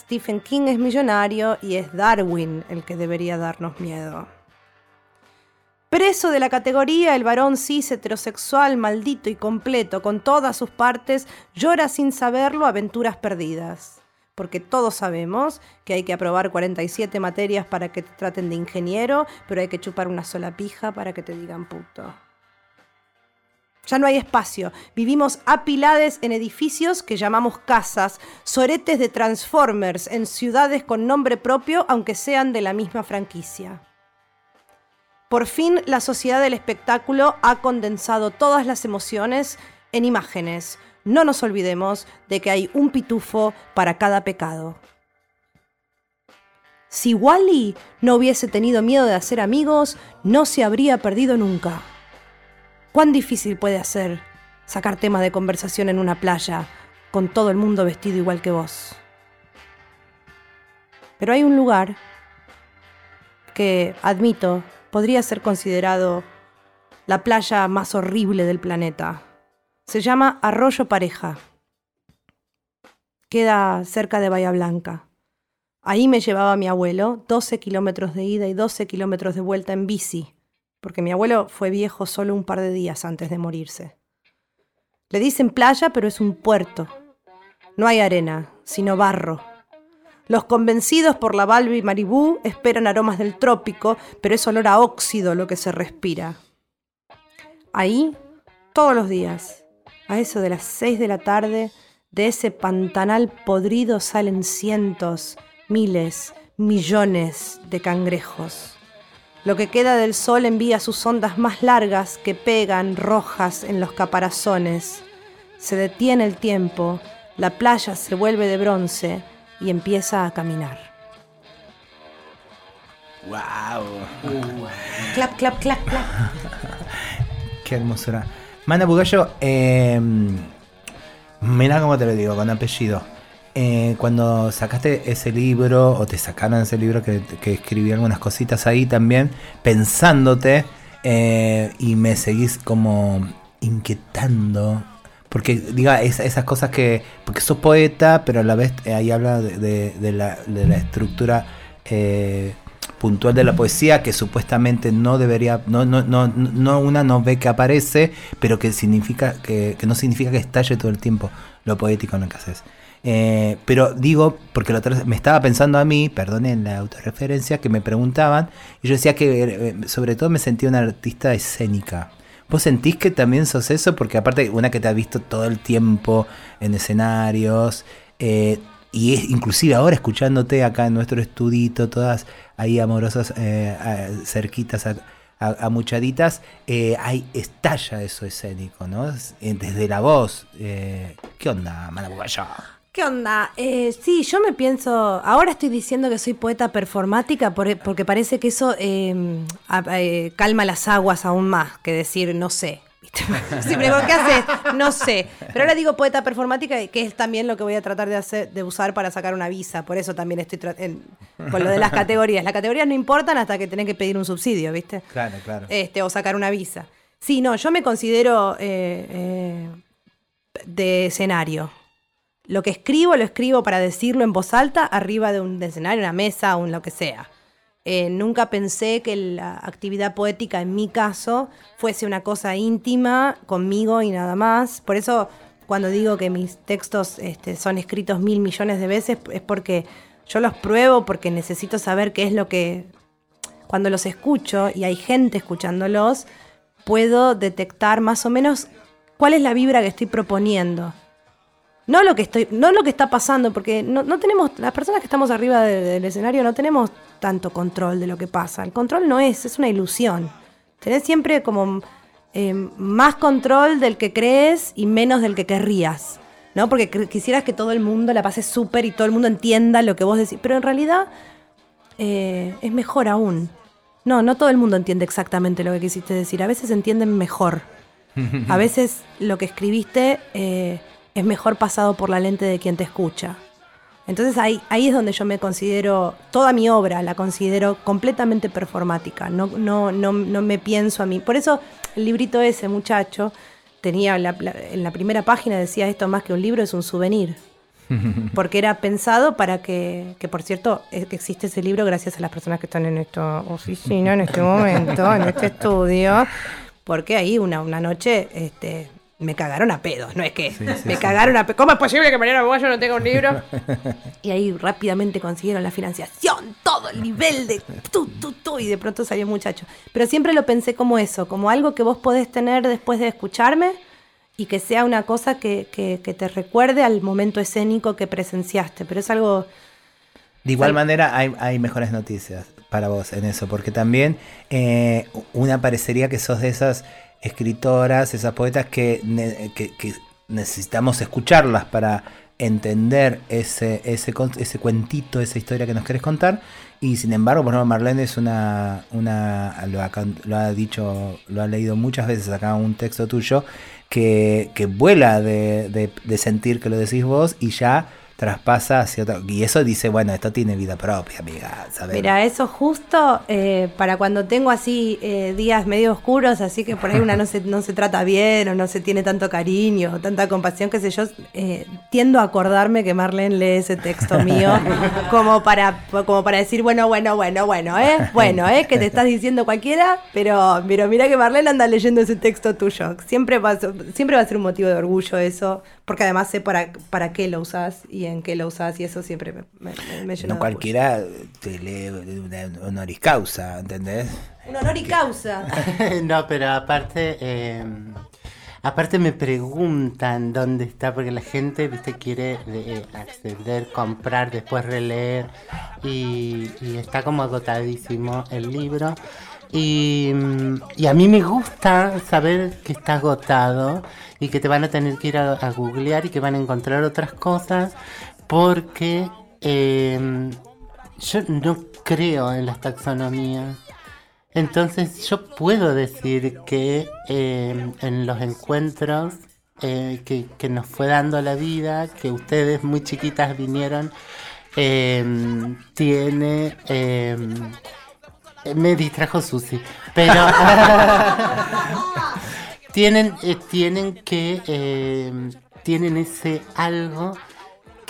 Stephen King es millonario y es Darwin el que debería darnos miedo. Preso de la categoría, el varón cis heterosexual maldito y completo, con todas sus partes, llora sin saberlo aventuras perdidas. Porque todos sabemos que hay que aprobar 47 materias para que te traten de ingeniero, pero hay que chupar una sola pija para que te digan puto. Ya no hay espacio. Vivimos apilades en edificios que llamamos casas, soretes de Transformers en ciudades con nombre propio, aunque sean de la misma franquicia. Por fin, la sociedad del espectáculo ha condensado todas las emociones en imágenes. No nos olvidemos de que hay un pitufo para cada pecado. Si Wally no hubiese tenido miedo de hacer amigos, no se habría perdido nunca. ¿Cuán difícil puede ser sacar tema de conversación en una playa con todo el mundo vestido igual que vos? Pero hay un lugar que, admito, podría ser considerado la playa más horrible del planeta. Se llama Arroyo Pareja. Queda cerca de Bahía Blanca. Ahí me llevaba mi abuelo, 12 kilómetros de ida y 12 kilómetros de vuelta en bici, porque mi abuelo fue viejo solo un par de días antes de morirse. Le dicen playa, pero es un puerto. No hay arena, sino barro. Los convencidos por la Balbi Maribú esperan aromas del trópico, pero es olor a óxido lo que se respira. Ahí, todos los días, a eso de las seis de la tarde, de ese pantanal podrido salen cientos, miles, millones de cangrejos. Lo que queda del sol envía sus ondas más largas que pegan rojas en los caparazones. Se detiene el tiempo, la playa se vuelve de bronce y empieza a caminar. ¡Wow! Clap, clap, clap, clap. Qué hermosura. Mana Bugallo, eh, mira cómo te lo digo, con apellido. Eh, cuando sacaste ese libro, o te sacaron ese libro que, que escribí algunas cositas ahí también, pensándote, eh, y me seguís como inquietando. Porque, diga, es- esas cosas que. Porque sos poeta, pero a la vez eh, ahí habla de, la, estructura eh, puntual de la poesía que supuestamente no debería. No, no, no, no una no ve que aparece, pero que significa que no significa que estalle todo el tiempo lo poético en lo que haces. Eh, pero digo, porque la otra me estaba pensando a mí, perdonen la autorreferencia, que me preguntaban, y yo decía que eh, sobre todo me sentía una artista escénica. ¿Vos sentís que también sos eso? Porque aparte, una que te ha visto todo el tiempo en escenarios, eh, y inclusive ahora escuchándote acá en nuestro estudito, todas ahí amorosas, cerquitas, a, a- amuchaditas, eh, hay, estalla eso escénico, ¿no? Es- Desde la voz. ¿Qué onda, Manabugayo? ¿Qué onda? Eh, sí, yo me pienso. Ahora estoy diciendo que soy poeta performática por- porque parece que eso eh, a- eh, calma las aguas aún más que decir no sé. Siempre digo, ¿qué haces? No sé. Pero ahora digo poeta performática, que es también lo que voy a tratar de hacer, de usar para sacar una visa. Por eso también estoy en- con lo de las categorías. Las categorías no importan hasta que tenés que pedir un subsidio, ¿viste? Claro, claro. este, o sacar una visa. Sí, no, yo me considero eh, eh, de escenario. Lo que escribo, lo escribo para decirlo en voz alta, arriba de un escenario, una mesa, un lo que sea. Eh, nunca pensé que la actividad poética, en mi caso, fuese una cosa íntima conmigo y nada más. Por eso, cuando digo que mis textos este, son escritos mil millones de veces, es porque yo los pruebo, porque necesito saber qué es lo que cuando los escucho y hay gente escuchándolos, puedo detectar más o menos cuál es la vibra que estoy proponiendo. No lo que estoy, no lo que está pasando, porque no, no tenemos, las personas que estamos arriba de- del escenario no tenemos tanto control de lo que pasa. El control no es, es una ilusión. Tenés siempre como eh, más control del que crees y menos del que querrías. ¿No? Porque quisieras que todo el mundo la pase súper y todo el mundo entienda lo que vos decís. Pero en realidad eh, es mejor aún. No, no todo el mundo entiende exactamente lo que quisiste decir. A veces entienden mejor. A veces lo que escribiste eh, es mejor pasado por la lente de quien te escucha. Entonces ahí, ahí es donde yo me considero, toda mi obra la considero completamente performática. No, no, no, no me pienso a mí. Por eso el librito ese, muchacho, tenía la- la- en la primera página decía esto más que un libro, es un souvenir. Porque era pensado para que, que por cierto, eh, existe ese libro gracias a las personas que están en esta oficina, en este momento, en este estudio. Porque ahí una, una noche este, me cagaron a pedos. No es que sí, me sí. cagaron a pedos. ¿Cómo es posible que Mariana Bogallo no tenga un libro? Y ahí rápidamente consiguieron la financiación, todo el nivel de tú, tú, tú, y de pronto salió muchacho. Pero siempre lo pensé como eso, como algo que vos podés tener después de escucharme y que sea una cosa que, que- que te recuerde al momento escénico que presenciaste. Pero es algo... De igual manera hay, hay mejores noticias para vos en eso, porque también eh, una parecería que sos de esas escritoras, esas poetas que, que- necesitamos escucharlas para entender ese, ese, ese cuentito, esa historia que nos querés contar. Y sin embargo, por Marlene es una, una lo, ha, can- lo ha dicho, lo ha leído muchas veces acá un texto tuyo, que, que vuela de, de- de sentir que lo decís vos y ya traspasa hacia otro. Y eso dice, bueno, esto tiene vida propia, amiga. ¿sabes? Mira, eso justo eh, para cuando tengo así eh, días medio oscuros, así que por ahí una no se, no se trata bien o no se tiene tanto cariño o tanta compasión, qué sé yo, eh, tiendo a acordarme que Marlene lee ese texto mío como para, como para decir, bueno, bueno, bueno, bueno, ¿eh? Bueno, ¿eh? Que te estás diciendo cualquiera, pero, pero mira que Marlene anda leyendo ese texto tuyo. Siempre va, a ser- siempre va a ser un motivo de orgullo eso, porque además sé para, para qué lo usás y en qué lo usás y eso siempre me, me, llena no de cualquiera te lee una honoris causa, ¿entendés? Un honor y causa. no, pero aparte, eh, aparte me preguntan dónde está, porque la gente, viste, quiere eh, acceder, comprar, después releer, y, y está como agotadísimo el libro. Y, a mí me gusta saber que está agotado y que te van a tener que ir a, googlear y que van a encontrar otras cosas, porque eh, yo no creo en las taxonomías. Entonces yo puedo decir que eh, en los encuentros eh, que, que nos fue dando la vida, que ustedes muy chiquitas vinieron, eh, tiene... eh, me distrajo Susi, pero tienen, eh, tienen que eh, tienen ese algo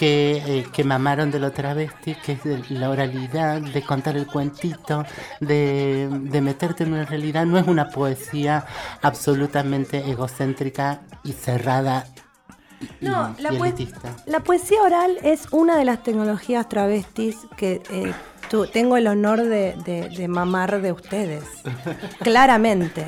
que, eh, que mamaron de lo travesti, que es de la oralidad, de contar el cuentito, de, de meterte en una realidad. No es una poesía absolutamente egocéntrica y cerrada y, No, la, y poe- elitista. la poesía oral es una de las tecnologías travestis que eh, tengo el honor de, de- de mamar de ustedes. Claramente.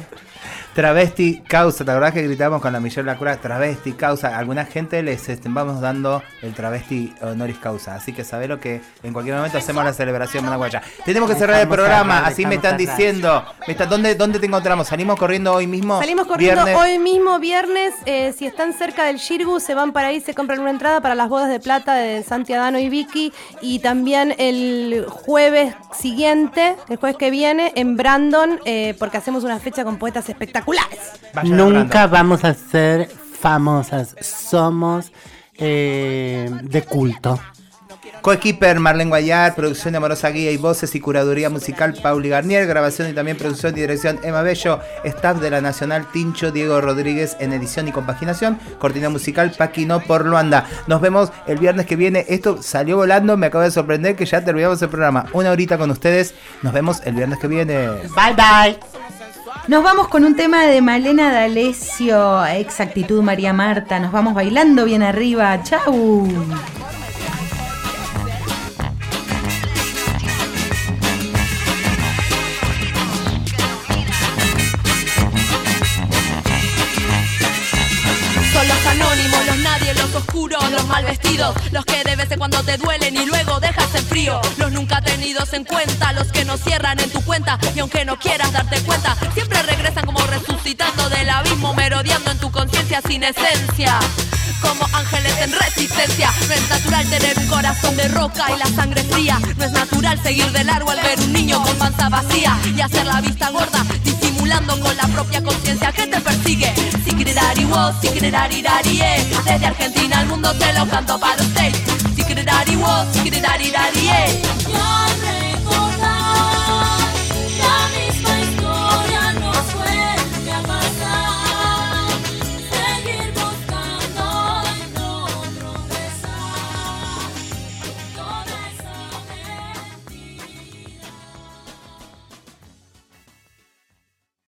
Travesti causa, ¿te acordás que gritábamos con la Michelle Lacroix? Travesti causa. A alguna gente les este, vamos dando el travesti honoris causa. Así que sabés lo que en cualquier momento hacemos la celebración managuaya. Tenemos que cerrar el programa, así me están diciendo. Me está- ¿dónde, ¿Dónde te encontramos? ¿Salimos corriendo hoy mismo? Salimos corriendo Viernes. hoy mismo, viernes. eh, si están cerca del Shirgu, se van para ahí, se compran una entrada para las bodas de plata de Santi Adano y Vicky. Y también el jueves siguiente, el jueves que viene, en Brandon, eh, porque hacemos una fecha con poetas espectaculares. Vayan Nunca vamos a ser famosas, somos eh, de culto. Coequiper Marlene Guayar, producción de Amorosa Guía y Voces y Curaduría Musical Pauli Garnier, grabación y también producción y dirección Emma Bello, staff de la Nacional Tincho Diego Rodríguez en edición y compaginación, cortina musical Paquino por Luanda. Nos vemos el viernes que viene. Esto salió volando, me acabo de sorprender que ya terminamos el programa. Una horita con ustedes. Nos vemos el viernes que viene. Bye bye. Nos vamos con un tema de Malena D'Alessio, Exactitud María Marta. Nos vamos bailando bien arriba. ¡Chau! Los mal vestidos, los que de vez en cuando te duelen y luego dejas en frío. Los nunca tenidos en cuenta, los que no cierran en tu cuenta y aunque no quieras darte cuenta, siempre regresan como resucitando de la merodeando en tu conciencia sin esencia. Como ángeles en resistencia, no es natural tener un corazón de roca y la sangre fría. No es natural seguir de largo al ver un niño con panza vacía y hacer la vista gorda, con la propia conciencia que te persigue. Si quererari vos, si quererari eh. Desde Argentina al mundo te lo canto para usted. Si quererari vos, si quererari eh.